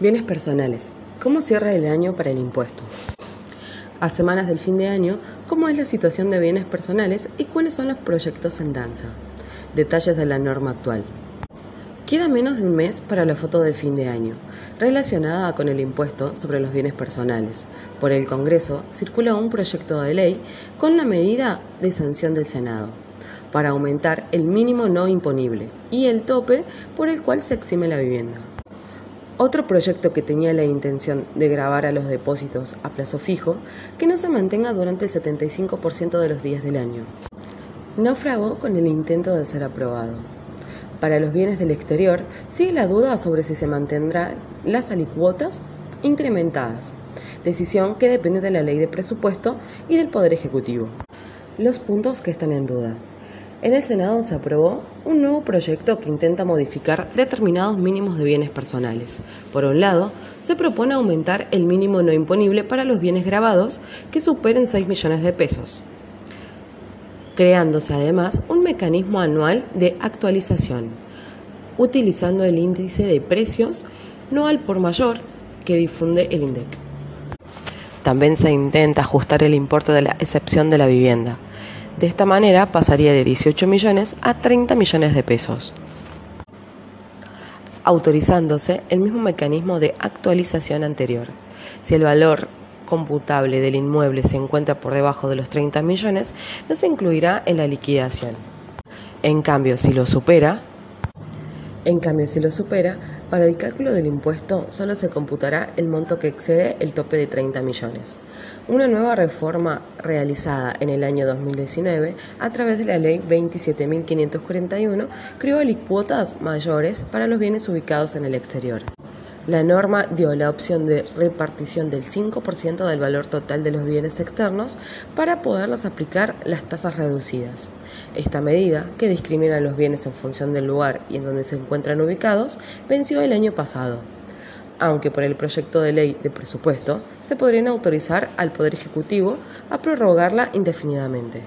Bienes personales. ¿Cómo cierra el año para el impuesto? A semanas del fin de año, ¿cómo es la situación de bienes personales y cuáles son los proyectos en danza? Detalles de la norma actual. Queda menos de un mes para la foto de fin de año, relacionada con el impuesto sobre los bienes personales. Por el Congreso circula un proyecto de ley con la medida de sanción del Senado para aumentar el mínimo no imponible y el tope por el cual se exime la vivienda. Otro proyecto que tenía la intención de grabar a los depósitos a plazo fijo que no se mantenga durante el 75% de los días del año. Naufragó con el intento de ser aprobado. Para los bienes del exterior sigue la duda sobre si se mantendrán las alicuotas incrementadas, decisión que depende de la ley de presupuesto y del Poder Ejecutivo. Los puntos que están en duda. En el Senado se aprobó un nuevo proyecto que intenta modificar determinados mínimos de bienes personales. Por un lado, se propone aumentar el mínimo no imponible para los bienes grabados que superen 6 millones de pesos, creándose además un mecanismo anual de actualización, utilizando el índice de precios no al por mayor que difunde el INDEC. También se intenta ajustar el importe de la excepción de la vivienda de esta manera pasaría de 18 millones a 30 millones de pesos, autorizándose el mismo mecanismo de actualización anterior. Si el valor computable del inmueble se encuentra por debajo de los 30 millones, no se incluirá en la liquidación. En cambio, si lo supera, en cambio, si lo supera, para el cálculo del impuesto solo se computará el monto que excede el tope de 30 millones. Una nueva reforma realizada en el año 2019 a través de la Ley 27.541 creó alicuotas mayores para los bienes ubicados en el exterior. La norma dio la opción de repartición del 5% del valor total de los bienes externos para poderlas aplicar las tasas reducidas. Esta medida, que discrimina los bienes en función del lugar y en donde se encuentran ubicados, venció el año pasado. Aunque por el proyecto de ley de presupuesto se podrían autorizar al Poder Ejecutivo a prorrogarla indefinidamente.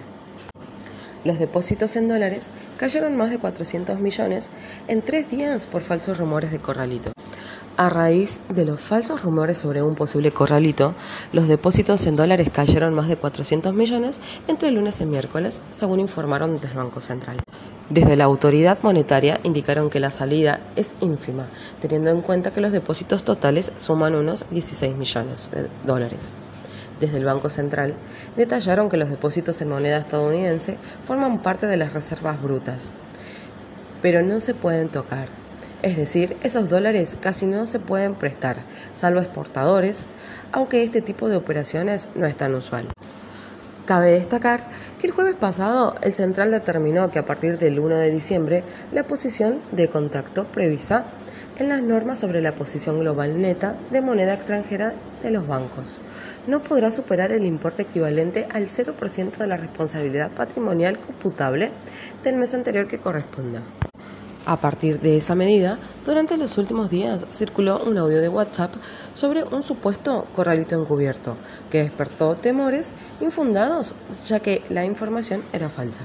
Los depósitos en dólares cayeron más de 400 millones en tres días por falsos rumores de corralito. A raíz de los falsos rumores sobre un posible corralito, los depósitos en dólares cayeron más de 400 millones entre lunes y miércoles, según informaron desde el Banco Central. Desde la autoridad monetaria indicaron que la salida es ínfima, teniendo en cuenta que los depósitos totales suman unos 16 millones de dólares desde el Banco Central, detallaron que los depósitos en moneda estadounidense forman parte de las reservas brutas, pero no se pueden tocar. Es decir, esos dólares casi no se pueden prestar, salvo exportadores, aunque este tipo de operaciones no es tan usual. Cabe destacar que el jueves pasado el Central determinó que a partir del 1 de diciembre la posición de contacto prevista en las normas sobre la posición global neta de moneda extranjera de los bancos no podrá superar el importe equivalente al 0% de la responsabilidad patrimonial computable del mes anterior que corresponda. A partir de esa medida, durante los últimos días circuló un audio de WhatsApp sobre un supuesto corralito encubierto, que despertó temores infundados ya que la información era falsa.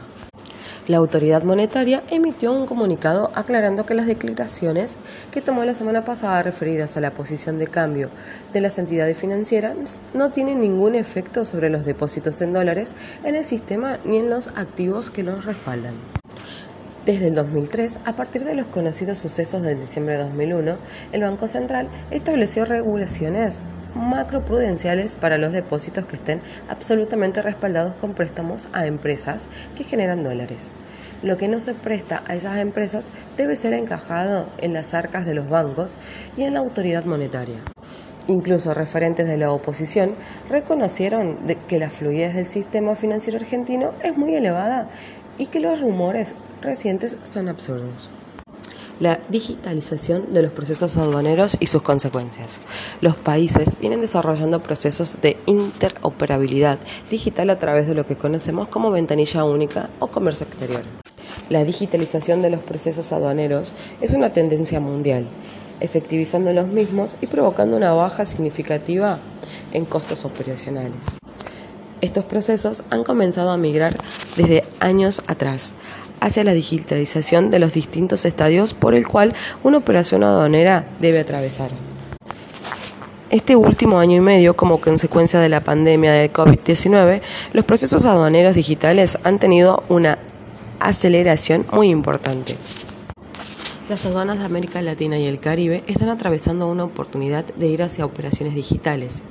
La autoridad monetaria emitió un comunicado aclarando que las declaraciones que tomó la semana pasada referidas a la posición de cambio de las entidades financieras no tienen ningún efecto sobre los depósitos en dólares en el sistema ni en los activos que los respaldan. Desde el 2003, a partir de los conocidos sucesos del diciembre de 2001, el Banco Central estableció regulaciones macroprudenciales para los depósitos que estén absolutamente respaldados con préstamos a empresas que generan dólares. Lo que no se presta a esas empresas debe ser encajado en las arcas de los bancos y en la autoridad monetaria. Incluso referentes de la oposición reconocieron que la fluidez del sistema financiero argentino es muy elevada y que los rumores recientes son absurdos. La digitalización de los procesos aduaneros y sus consecuencias. Los países vienen desarrollando procesos de interoperabilidad digital a través de lo que conocemos como ventanilla única o comercio exterior. La digitalización de los procesos aduaneros es una tendencia mundial, efectivizando los mismos y provocando una baja significativa en costos operacionales. Estos procesos han comenzado a migrar desde años atrás hacia la digitalización de los distintos estadios por el cual una operación aduanera debe atravesar. este último año y medio, como consecuencia de la pandemia del COVID-19, los procesos aduaneros digitales han tenido una aceleración muy importante. Las aduanas de América Latina y el Caribe están atravesando una oportunidad de ir hacia operaciones digitales.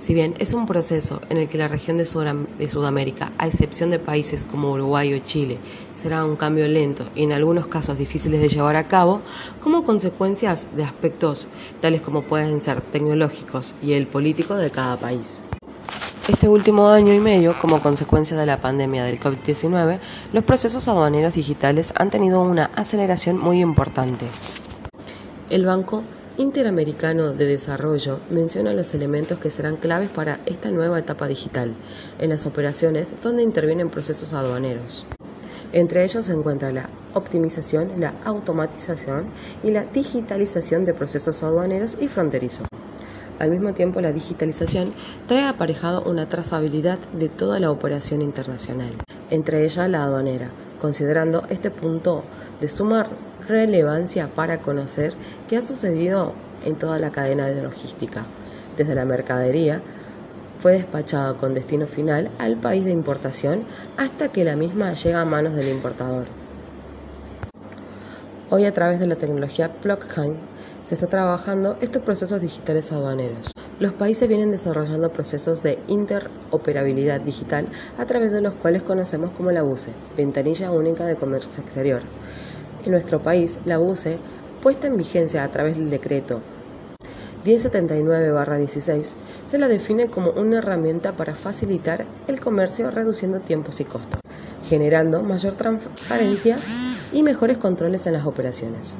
Si bien es un proceso en el que la región de, Sudamérica, a excepción de países como Uruguay o Chile, será un cambio lento y en algunos casos difíciles de llevar a cabo, como consecuencias de aspectos tales como pueden ser tecnológicos y el político de cada país. Este último año y medio, como consecuencia de la pandemia del COVID-19, los procesos aduaneros digitales han tenido una aceleración muy importante. El Banco Interamericano de Desarrollo menciona los elementos que serán claves para esta nueva etapa digital en las operaciones donde intervienen procesos aduaneros. Entre ellos se encuentra la optimización, la automatización y la digitalización de procesos aduaneros y fronterizos. Al mismo tiempo, la digitalización trae aparejado una trazabilidad de toda la operación internacional, entre ellas la aduanera, considerando este punto de suma relevancia para conocer qué ha sucedido en toda la cadena de logística, desde la mercadería, fue despachado con destino final al país de importación hasta que la misma llega a manos del importador. Hoy a través de la tecnología blockchain se está trabajando estos procesos digitales aduaneros. Los países vienen desarrollando procesos de interoperabilidad digital a través de los cuales conocemos como la UCE, Ventanilla Única de Comercio Exterior. En nuestro país, la UCE, puesta en vigencia a través del decreto 1079-16, se la define como una herramienta para facilitar el comercio reduciendo tiempos y costos, generando mayor transparencia y mejores controles en las operaciones.